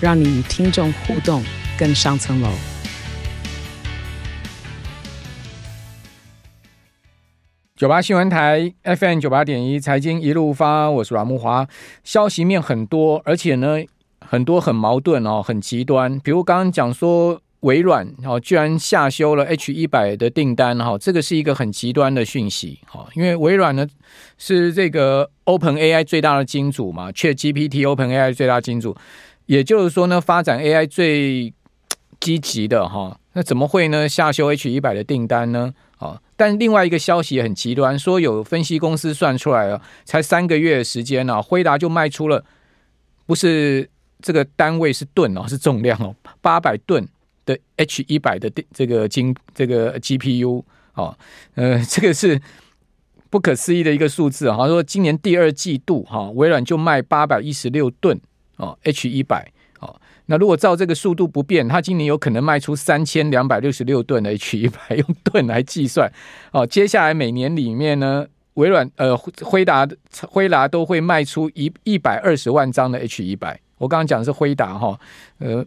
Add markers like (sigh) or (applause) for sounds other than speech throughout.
让你与听众互动更上层楼。九八新闻台 FM 九八点一财经一路发，我是阮木华。消息面很多，而且呢，很多很矛盾哦，很极端。比如刚刚讲说，微软哦，居然下修了 H 一百的订单哈，这个是一个很极端的讯息哈。因为微软呢是这个 Open AI 最大的金主嘛，ChatGPT Open AI 最大金主，也就是说呢，发展 AI 最积极的哈，那怎么会呢下修 H 一百的订单呢？啊，但另外一个消息也很极端，说有分析公司算出来了，才三个月时间呢，辉达就卖出了，不是这个单位是吨哦，是重量哦，八百吨的 H 一百的这个晶这个 GPU 哦，呃，这个是不可思议的一个数字，好像说今年第二季度哈，微软就卖八百一十六吨哦，H 一百。哦那如果照这个速度不变，它今年有可能卖出三千两百六十六吨的 H 一百，(laughs) 用吨来计算。哦，接下来每年里面呢，微软呃辉达辉达都会卖出一一百二十万张的 H 一百。我刚刚讲的是辉达哈，呃，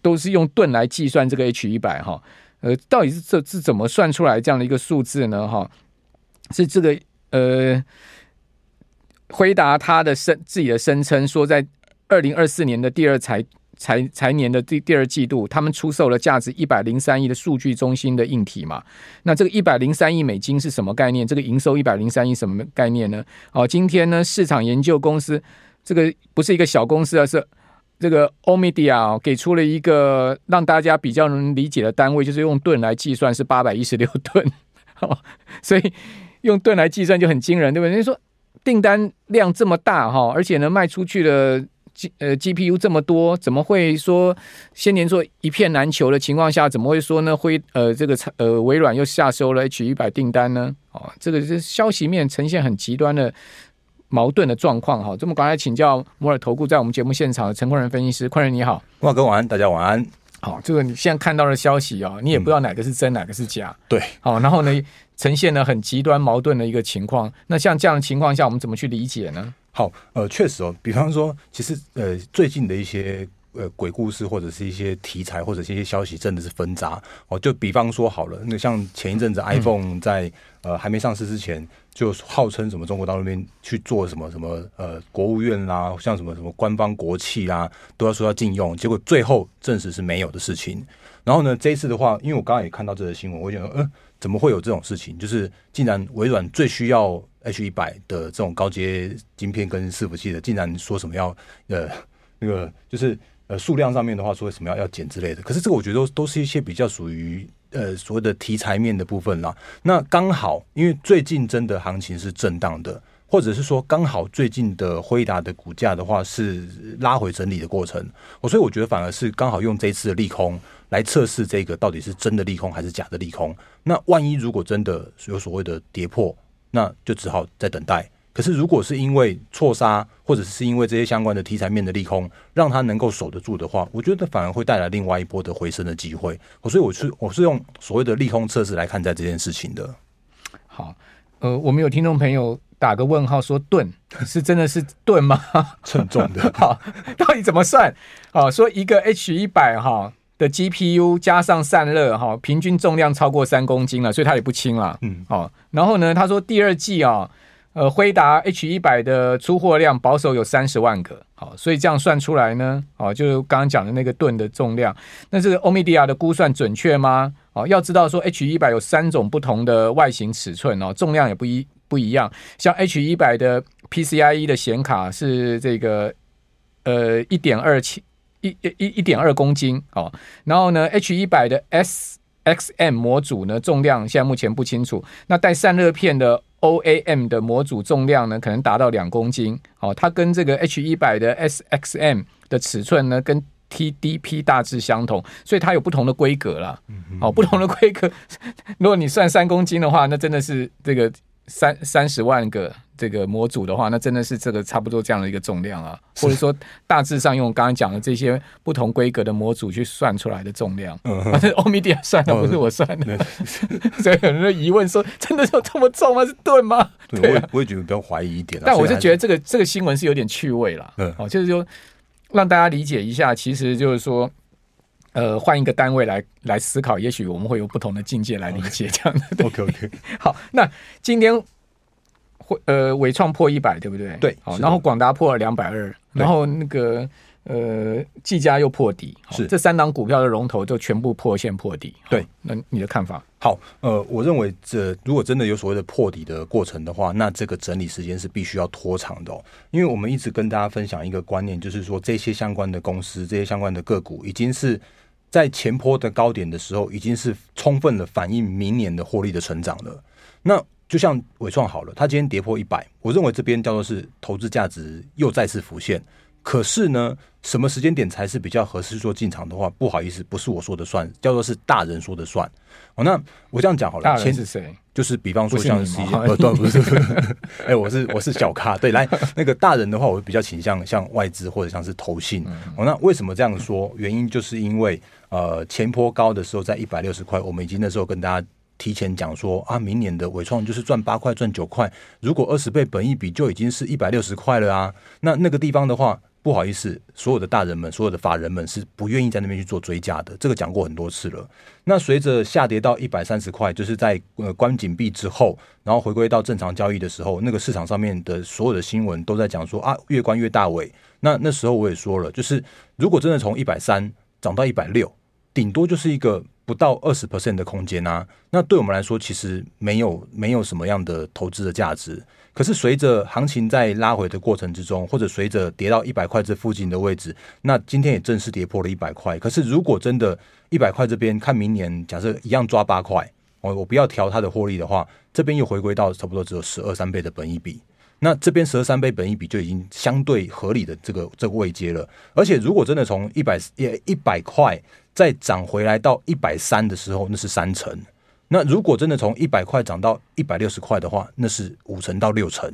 都是用吨来计算这个 H 一百哈。呃，到底是这是怎么算出来这样的一个数字呢？哈，是这个呃，辉达他的声自己的声称说，在二零二四年的第二财。财财年的第第二季度，他们出售了价值一百零三亿的数据中心的硬体嘛？那这个一百零三亿美金是什么概念？这个营收一百零三亿什么概念呢？哦，今天呢，市场研究公司这个不是一个小公司，而是这个 Omdia 给出了一个让大家比较能理解的单位，就是用吨来计算是八百一十六吨。(laughs) 哦，所以用吨来计算就很惊人，对不对？你说订单量这么大哈，而且呢卖出去的。G 呃，GPU 这么多，怎么会说先前说一片难求的情况下，怎么会说呢？会呃，这个呃，微软又下收了 H 一百订单呢？哦，这个是消息面呈现很极端的矛盾的状况哈。这么刚才请教摩尔投顾在我们节目现场的陈坤仁分析师，坤仁你好，哇哥晚安，大家晚安。好，这个你现在看到的消息哦，你也不知道哪个是真，嗯、哪个是假。对，好，然后呢，呈现了很极端矛盾的一个情况。那像这样的情况下，我们怎么去理解呢？好，呃，确实哦，比方说，其实呃，最近的一些呃鬼故事或者是一些题材或者是一些消息，真的是纷杂哦。就比方说好了，那像前一阵子 iPhone 在、嗯、呃还没上市之前，就号称什么中国大陆那边去做什么什么呃国务院啦、啊，像什么什么官方国企啦、啊，都要说要禁用，结果最后证实是没有的事情。然后呢，这一次的话，因为我刚刚也看到这个新闻，我觉得呃，怎么会有这种事情？就是竟然微软最需要。H 一百的这种高阶晶片跟伺服器的，竟然说什么要呃那个就是呃数量上面的话说什么要要减之类的，可是这个我觉得都都是一些比较属于呃所谓的题材面的部分啦。那刚好因为最近真的行情是震荡的，或者是说刚好最近的辉达的股价的话是拉回整理的过程，我所以我觉得反而是刚好用这一次的利空来测试这个到底是真的利空还是假的利空。那万一如果真的有所谓的跌破，那就只好再等待。可是，如果是因为错杀，或者是因为这些相关的题材面的利空，让它能够守得住的话，我觉得反而会带来另外一波的回升的机会。所以，我是我是用所谓的利空测试来看待这件事情的。好，呃，我们有听众朋友打个问号说吨是真的是吨吗？称重的。好，到底怎么算？好，说一个 H 一百哈。的 GPU 加上散热哈，平均重量超过三公斤了，所以它也不轻了。嗯，好，然后呢，他说第二季啊，呃，辉达 H 一百的出货量保守有三十万个，好，所以这样算出来呢，哦，就刚刚讲的那个吨的重量，那这个欧米迪亚的估算准确吗？哦，要知道说 H 一百有三种不同的外形尺寸哦，重量也不一不一样，像 H 一百的 PCIe 的显卡是这个呃一点二七。一一一点二公斤哦，然后呢，H 一百的 SXM 模组呢，重量现在目前不清楚。那带散热片的 OAM 的模组重量呢，可能达到两公斤哦。它跟这个 H 一百的 SXM 的尺寸呢，跟 TDP 大致相同，所以它有不同的规格啦。哦，不同的规格，(laughs) 如果你算三公斤的话，那真的是这个三三十万个这个模组的话，那真的是这个差不多这样的一个重量啊，或者说大致上用我刚刚讲的这些不同规格的模组去算出来的重量，反正欧米伽算的，不是我算的，(laughs) 所以有人疑问说，真的有这么重吗？是吨吗？对、啊，我也觉得比较怀疑一点，但我是。觉得这个这个新闻是有点趣味了，嗯，哦，就是说让大家理解一下，其实就是说。呃，换一个单位来来思考，也许我们会有不同的境界来理解这样。(laughs) 的。OK OK，好，那今天会呃伟创破一百，对不对？对，好，然后广达破了两百二，然后那个呃技嘉又破底，是这三档股票的龙头就全部破线破底。对，那你的看法？好，呃，我认为这如果真的有所谓的破底的过程的话，那这个整理时间是必须要拖长的哦，因为我们一直跟大家分享一个观念，就是说这些相关的公司、这些相关的个股已经是。在前坡的高点的时候，已经是充分的反映明年的获利的成长了。那就像伟创好了，它今天跌破一百，我认为这边叫做是投资价值又再次浮现。可是呢，什么时间点才是比较合适做进场的话？不好意思，不是我说的算，叫做是大人说的算。哦，那我这样讲好了，大人是谁？就是比方说像是，呃，对，不是，(laughs) 哎、欸，我是我是小咖，对，来 (laughs) 那个大人的话，我比较倾向像外资或者像是投信。哦，那为什么这样说？原因就是因为。呃，前坡高的时候在一百六十块，我们已经那时候跟大家提前讲说啊，明年的伟创就是赚八块赚九块，如果二十倍本一比就已经是一百六十块了啊。那那个地方的话，不好意思，所有的大人们、所有的法人们是不愿意在那边去做追加的，这个讲过很多次了。那随着下跌到一百三十块，就是在呃关紧闭之后，然后回归到正常交易的时候，那个市场上面的所有的新闻都在讲说啊，越关越大尾。那那时候我也说了，就是如果真的从一百三涨到一百六。顶多就是一个不到二十 percent 的空间啊，那对我们来说其实没有没有什么样的投资的价值。可是随着行情在拉回的过程之中，或者随着跌到一百块这附近的位置，那今天也正式跌破了一百块。可是如果真的一百块这边看明年，假设一样抓八块，我我不要调它的获利的话，这边又回归到差不多只有十二三倍的本益比。那这边十二三倍本益比就已经相对合理的这个这个位阶了。而且如果真的从一百也一百块。再涨回来到一百三的时候，那是三成。那如果真的从一百块涨到一百六十块的话，那是五成到六成。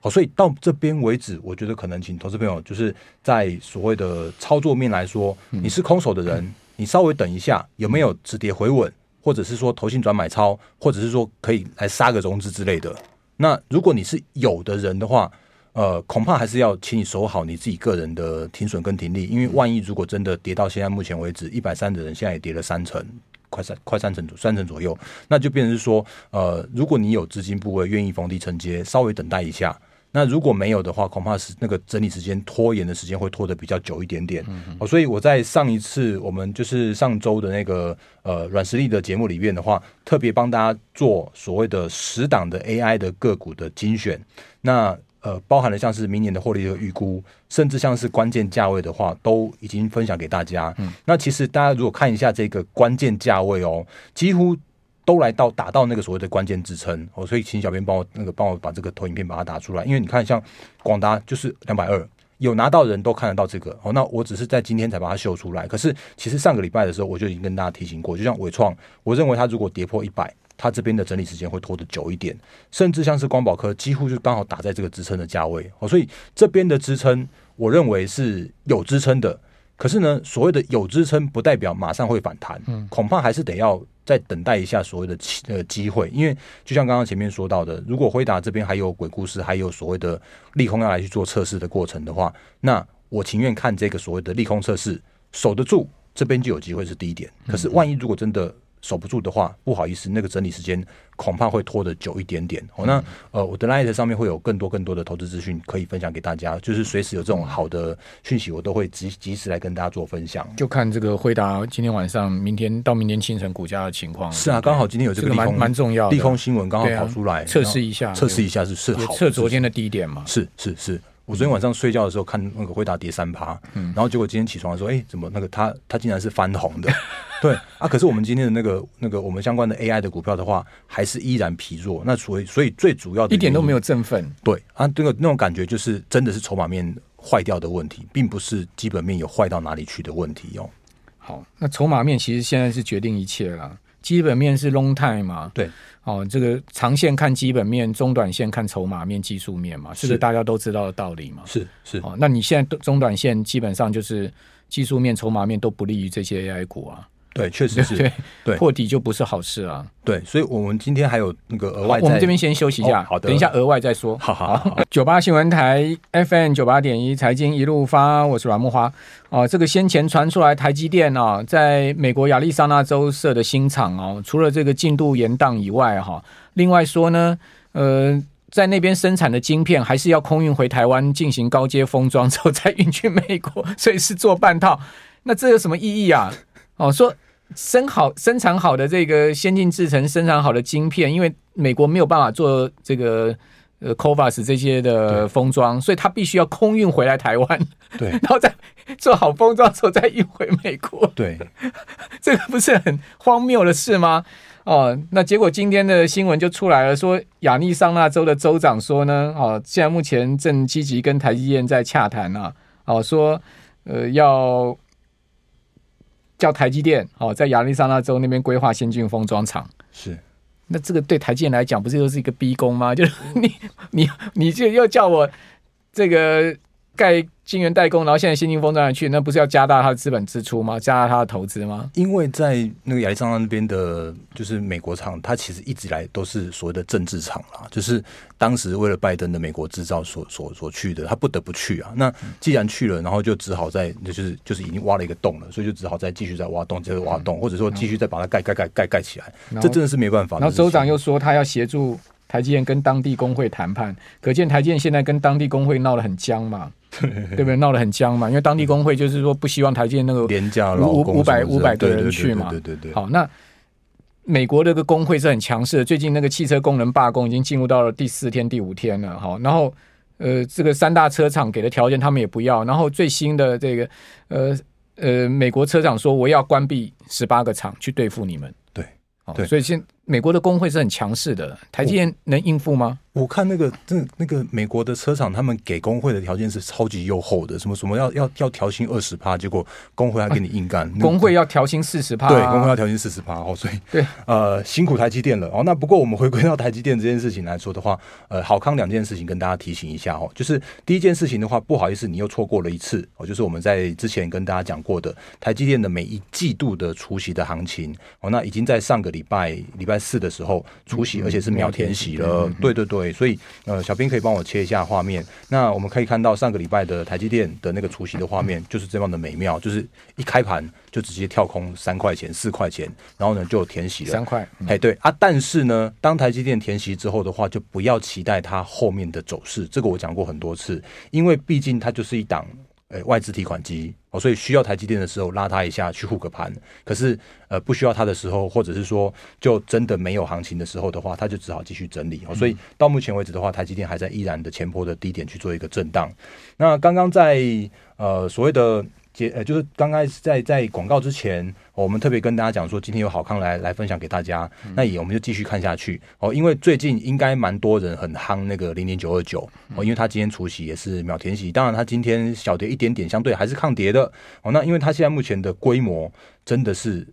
好，所以到这边为止，我觉得可能请投资朋友就是在所谓的操作面来说，你是空手的人，你稍微等一下，有没有止跌回稳，或者是说投信转买超，或者是说可以来杀个融资之类的。那如果你是有的人的话，呃，恐怕还是要请你守好你自己个人的停损跟停利，因为万一如果真的跌到现在目前为止一百三的人，现在也跌了三成，快三快三成左三成左右，那就变成是说，呃，如果你有资金部位愿意逢低承接，稍微等待一下。那如果没有的话，恐怕是那个整理时间拖延的时间会拖得比较久一点点。哦，所以我在上一次我们就是上周的那个呃软实力的节目里面的话，特别帮大家做所谓的十档的 AI 的个股的精选。那呃，包含了像是明年的获利的预估，甚至像是关键价位的话，都已经分享给大家。嗯，那其实大家如果看一下这个关键价位哦，几乎都来到打到那个所谓的关键支撑哦，所以请小编帮我那个帮我把这个投影片把它打出来，因为你看像广达就是两百二，有拿到的人都看得到这个哦。那我只是在今天才把它秀出来，可是其实上个礼拜的时候我就已经跟大家提醒过，就像伟创，我认为它如果跌破一百。它这边的整理时间会拖得久一点，甚至像是光宝科，几乎就刚好打在这个支撑的价位哦，所以这边的支撑，我认为是有支撑的。可是呢，所谓的有支撑，不代表马上会反弹，嗯恐怕还是得要再等待一下所谓的呃机会。因为就像刚刚前面说到的，如果辉达这边还有鬼故事，还有所谓的利空要来去做测试的过程的话，那我情愿看这个所谓的利空测试守得住，这边就有机会是低点。可是万一如果真的守不住的话，不好意思，那个整理时间恐怕会拖得久一点点。哦，那呃，我的 Line 上面会有更多更多的投资资讯可以分享给大家，就是随时有这种好的讯息，我都会及及时来跟大家做分享。就看这个辉达今天晚上、明天到明天清晨股价的情况。是啊，刚好今天有这个利空，蛮、重要利空新闻刚好跑出来，测试、啊、一下，测试一下是是好测昨天的低点嘛？是是是。我昨天晚上睡觉的时候看那个辉达跌三趴，嗯，然后结果今天起床的时候，哎、欸，怎么那个它它竟然是翻红的？对啊，可是我们今天的那个那个我们相关的 AI 的股票的话，还是依然疲弱。那所以所以最主要的一点都没有振奋。对啊，这个那种感觉就是真的是筹码面坏掉的问题，并不是基本面有坏到哪里去的问题哦。好，那筹码面其实现在是决定一切了。基本面是 long time 嘛？对，哦，这个长线看基本面，中短线看筹码面、技术面嘛，是不是大家都知道的道理嘛？是是。哦，那你现在中短线基本上就是技术面、筹码面都不利于这些 AI 股啊。对，确实是对，(laughs) 对破底就不是好事啊。对，所以我们今天还有那个额外，我们这边先休息一下，哦、好的，等一下额外再说。好好好。(laughs) 九八新闻台 FM 九八点一财经一路发，我是阮木花。哦，这个先前传出来台积电啊，在美国亚利桑那州设的新厂哦，除了这个进度延宕以外哈，另外说呢，呃，在那边生产的晶片还是要空运回台湾进行高阶封装之后再运去美国，所以是做半套。那这有什么意义啊？哦，说。生好生产好的这个先进制程生产好的晶片，因为美国没有办法做这个呃 Covas 这些的封装，所以它必须要空运回来台湾，对，(laughs) 然后再做好封装之后再运回美国，对，(laughs) 这个不是很荒谬的事吗？哦，那结果今天的新闻就出来了，说亚利桑那州的州长说呢，哦，现在目前正积极跟台积电在洽谈啊，哦，说呃要。叫台积电哦，在亚利桑那州那边规划先进封装厂，是，那这个对台积电来讲，不是又是一个逼宫吗？就是你 (laughs) 你你就又叫我这个。盖晶圆代工，然后现在先进封装去，那不是要加大它的资本支出吗？加大它的投资吗？因为在那个亚利桑那那边的，就是美国厂，它其实一直以来都是所谓的政治厂啦，就是当时为了拜登的美国制造所所所去的，他不得不去啊。那既然去了，然后就只好在，就是就是已经挖了一个洞了，所以就只好再继续再挖洞，接着挖洞，或者说继续再把它盖盖盖盖盖起来。这真的是没办法。然后州长又说他要协助台积电跟当地工会谈判，可见台积电现在跟当地工会闹得很僵嘛。(laughs) 对不对？闹得很僵嘛，因为当地工会就是说不希望台积电那个廉价五五百五百个人去嘛。对对对。好，那美国这个工会是很强势的，最近那个汽车工人罢工已经进入到了第四天、第五天了。好，然后呃，这个三大车厂给的条件他们也不要，然后最新的这个呃呃，美国车厂说我要关闭十八个厂去对付你们。对，好，所以现美国的工会是很强势的，台积电能应付吗？我看那个，这那个美国的车厂，他们给工会的条件是超级优厚的，什么什么要要要调薪二十趴，结果工会还给你硬干。啊 (laughs) 那个、工会要调薪四十趴，对，工会要调薪四十趴哦，所以对，呃，辛苦台积电了哦。那不过我们回归到台积电这件事情来说的话，呃，好康两件事情跟大家提醒一下哦，就是第一件事情的话，不好意思，你又错过了一次哦，就是我们在之前跟大家讲过的台积电的每一季度的除夕的行情哦，那已经在上个礼拜礼拜四的时候除息，而且是秒填席了，对对对，所以呃。小编可以帮我切一下画面。那我们可以看到上个礼拜的台积电的那个除息的画面，就是这样的美妙，就是一开盘就直接跳空三块钱、四块钱，然后呢就填席了三块。哎，对啊，但是呢，当台积电填席之后的话，就不要期待它后面的走势。这个我讲过很多次，因为毕竟它就是一档。呃，外资提款机哦，所以需要台积电的时候拉它一下去护个盘，可是呃不需要它的时候，或者是说就真的没有行情的时候的话，它就只好继续整理哦。所以到目前为止的话，台积电还在依然的前坡的低点去做一个震荡。那刚刚在呃所谓的。呃，就是刚开始在在广告之前，我们特别跟大家讲说，今天有好康来来分享给大家。那也我们就继续看下去哦，因为最近应该蛮多人很夯那个零零九二九哦，因为它今天除息也是秒填息，当然它今天小跌一点点，相对还是抗跌的哦。那因为它现在目前的规模真的是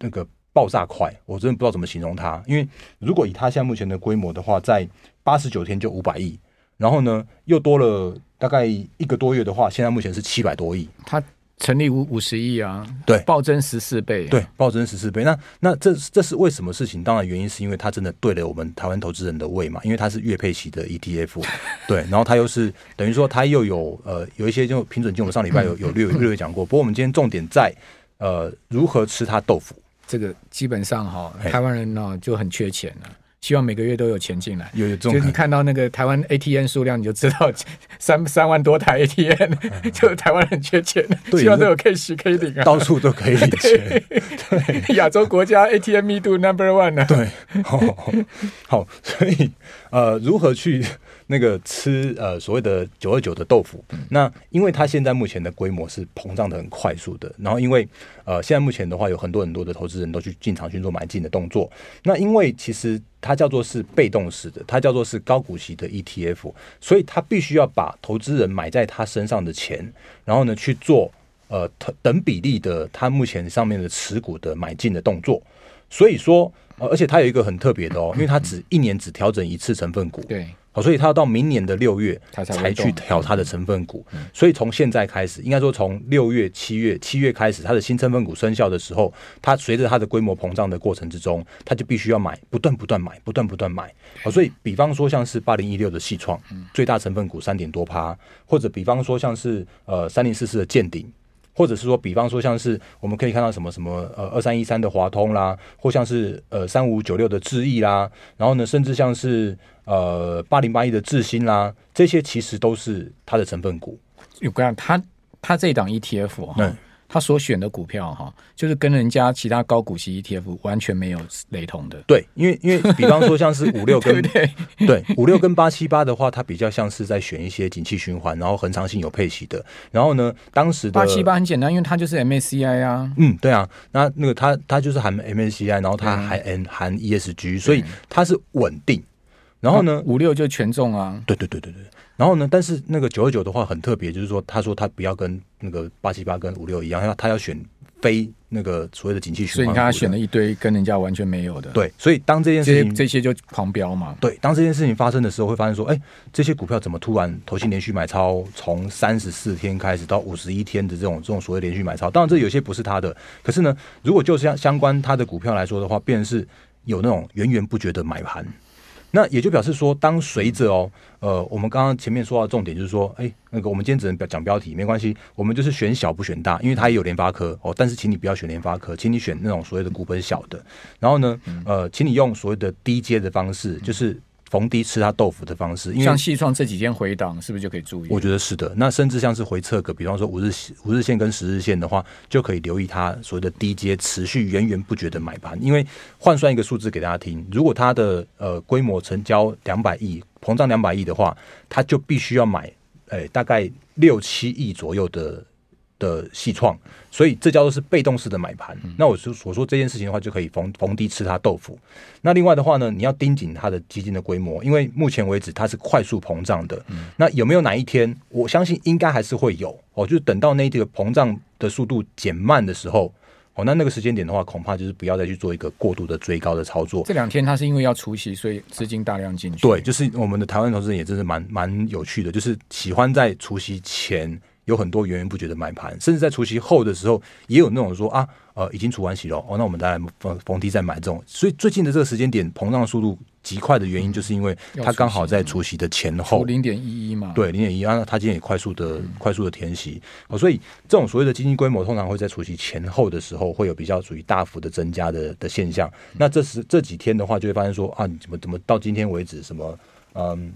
那个爆炸快，我真的不知道怎么形容它。因为如果以它现在目前的规模的话，在八十九天就五百亿，然后呢又多了大概一个多月的话，现在目前是七百多亿，它。成立五五十亿啊，对，暴增十四倍，对，暴增十四倍。那那这这是为什么事情？当然原因是因为它真的对了我们台湾投资人的胃嘛，因为它是月配息的 ETF，(laughs) 对，然后它又是等于说它又有呃有一些就平准金，我们上礼拜有有略略略讲过。不过我们今天重点在呃如何吃它豆腐，这个基本上哈，台湾人呢就很缺钱了。希望每个月都有钱进来，有有这种，就你看到那个台湾 ATM 数量，你就知道 (laughs) 三三万多台 ATM，就台湾很缺钱，希望都有 cash 可以领啊，到处都可以领钱。对，亚洲国家 ATM 密度 number one 呢？对，好，好，所以呃，如何去？那个吃呃所谓的九二九的豆腐。那因为它现在目前的规模是膨胀的很快速的，然后因为呃现在目前的话有很多很多的投资人都去进场去做买进的动作。那因为其实它叫做是被动式的，它叫做是高股息的 ETF，所以它必须要把投资人买在他身上的钱，然后呢去做呃等比例的它目前上面的持股的买进的动作。所以说。而且它有一个很特别的哦，因为它只一年只调整一次成分股，对，好，所以它要到明年的六月才去调它的成分股。所以从现在开始，应该说从六月、七月、七月开始，它的新成分股生效的时候，它随着它的规模膨胀的过程之中，它就必须要买，不断不断买，不断不断买。好，所以比方说像是八零一六的细创，最大成分股三点多趴，或者比方说像是呃三零四四的健鼎。或者是说，比方说，像是我们可以看到什么什么呃二三一三的华通啦，或像是呃三五九六的智易啦，然后呢，甚至像是呃八零八一的智新啦，这些其实都是它的成分股。有关它它这档 ETF 哈。嗯他所选的股票哈，就是跟人家其他高股息 ETF 完全没有雷同的。对，因为因为比方说像是五六 (laughs) 跟对对 (laughs) 五六跟八七八的话，它比较像是在选一些景气循环，然后恒长性有配息的。然后呢，当时的八七八很简单，因为它就是 MSCI 啊。嗯，对啊，那那个它它就是含 MSCI，然后它还含含 ESG，所以它是稳定。然后呢，五六就全中啊。对对对对对。然后呢？但是那个九二九的话很特别，就是说，他说他不要跟那个八七八跟五六一样，他他要选非那个所谓的景气循环。所以你看他选了一堆跟人家完全没有的。对，所以当这件事情这些，这些就狂飙嘛。对，当这件事情发生的时候，会发现说，哎，这些股票怎么突然投信连续买超，从三十四天开始到五十一天的这种这种所谓连续买超？当然，这有些不是他的，可是呢，如果就是相相关他的股票来说的话，变成是有那种源源不绝的买盘。那也就表示说，当随着哦，呃，我们刚刚前面说到的重点就是说，哎，那个我们今天只能讲标题，没关系，我们就是选小不选大，因为它也有联发科哦，但是请你不要选联发科，请你选那种所谓的股本小的，然后呢，呃，请你用所谓的低阶的方式，就是。逢低吃它豆腐的方式，因为像细创这几天回档，是不是就可以注意？我觉得是的。那甚至像是回撤个，比方说五日五日线跟十日线的话，就可以留意它所谓的低阶持续源源不绝的买盘。因为换算一个数字给大家听，如果它的呃规模成交两百亿，膨胀两百亿的话，它就必须要买诶、欸、大概六七亿左右的。的细创，所以这叫做是被动式的买盘。那我说我说这件事情的话，就可以逢逢低吃它豆腐。那另外的话呢，你要盯紧它的基金的规模，因为目前为止它是快速膨胀的。那有没有哪一天，我相信应该还是会有哦，就是等到那个膨胀的速度减慢的时候，哦，那那个时间点的话，恐怕就是不要再去做一个过度的追高的操作。这两天它是因为要除夕，所以资金大量进去。对，就是我们的台湾投资人也真是蛮蛮有趣的，就是喜欢在除夕前。有很多源源不绝的买盘，甚至在除夕后的时候，也有那种说啊，呃，已经除完息了哦，那我们再来逢逢低再买这种。所以最近的这个时间点，膨胀速度极快的原因，就是因为它刚好在除夕的前后，零点一一嘛，对，零点一，然后它今天也快速的、嗯、快速的填息哦，所以这种所谓的基金规模，通常会在除夕前后的时候，会有比较属于大幅的增加的的现象。嗯、那这时这几天的话，就会发现说啊，你怎么怎么到今天为止，什么嗯。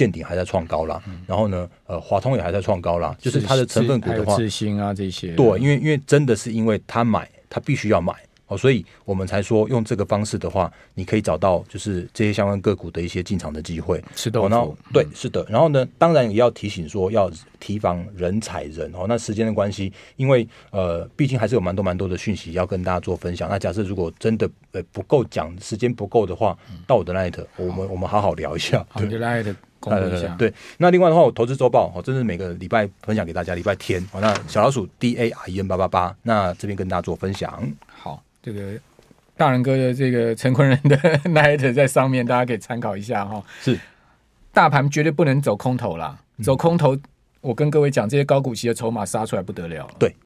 见顶还在创高啦，然后呢，呃，华通也还在创高啦，就是它的成分股的话，智新啊这些，对，因为因为真的是因为他买，他必须要买。哦，所以我们才说用这个方式的话，你可以找到就是这些相关个股的一些进场的机会。是的，然后对，是的。然后呢，当然也要提醒说，要提防人踩人哦。那时间的关系，因为呃，毕竟还是有蛮多蛮多的讯息要跟大家做分享。那假设如果真的呃不够讲，时间不够的话，到我的 Line，我们我们好好聊一下。公布一下。对，那另外的话，我投资周报哦，这是每个礼拜分享给大家。礼拜天哦，那小老鼠 D A R E N 八八八，那这边跟大家做分享。好。这个大仁哥的这个陈坤仁的 (laughs) Night 在上面，大家可以参考一下哈。是，大盘绝对不能走空头啦，走空头，我跟各位讲，这些高股息的筹码杀出来不得了。对，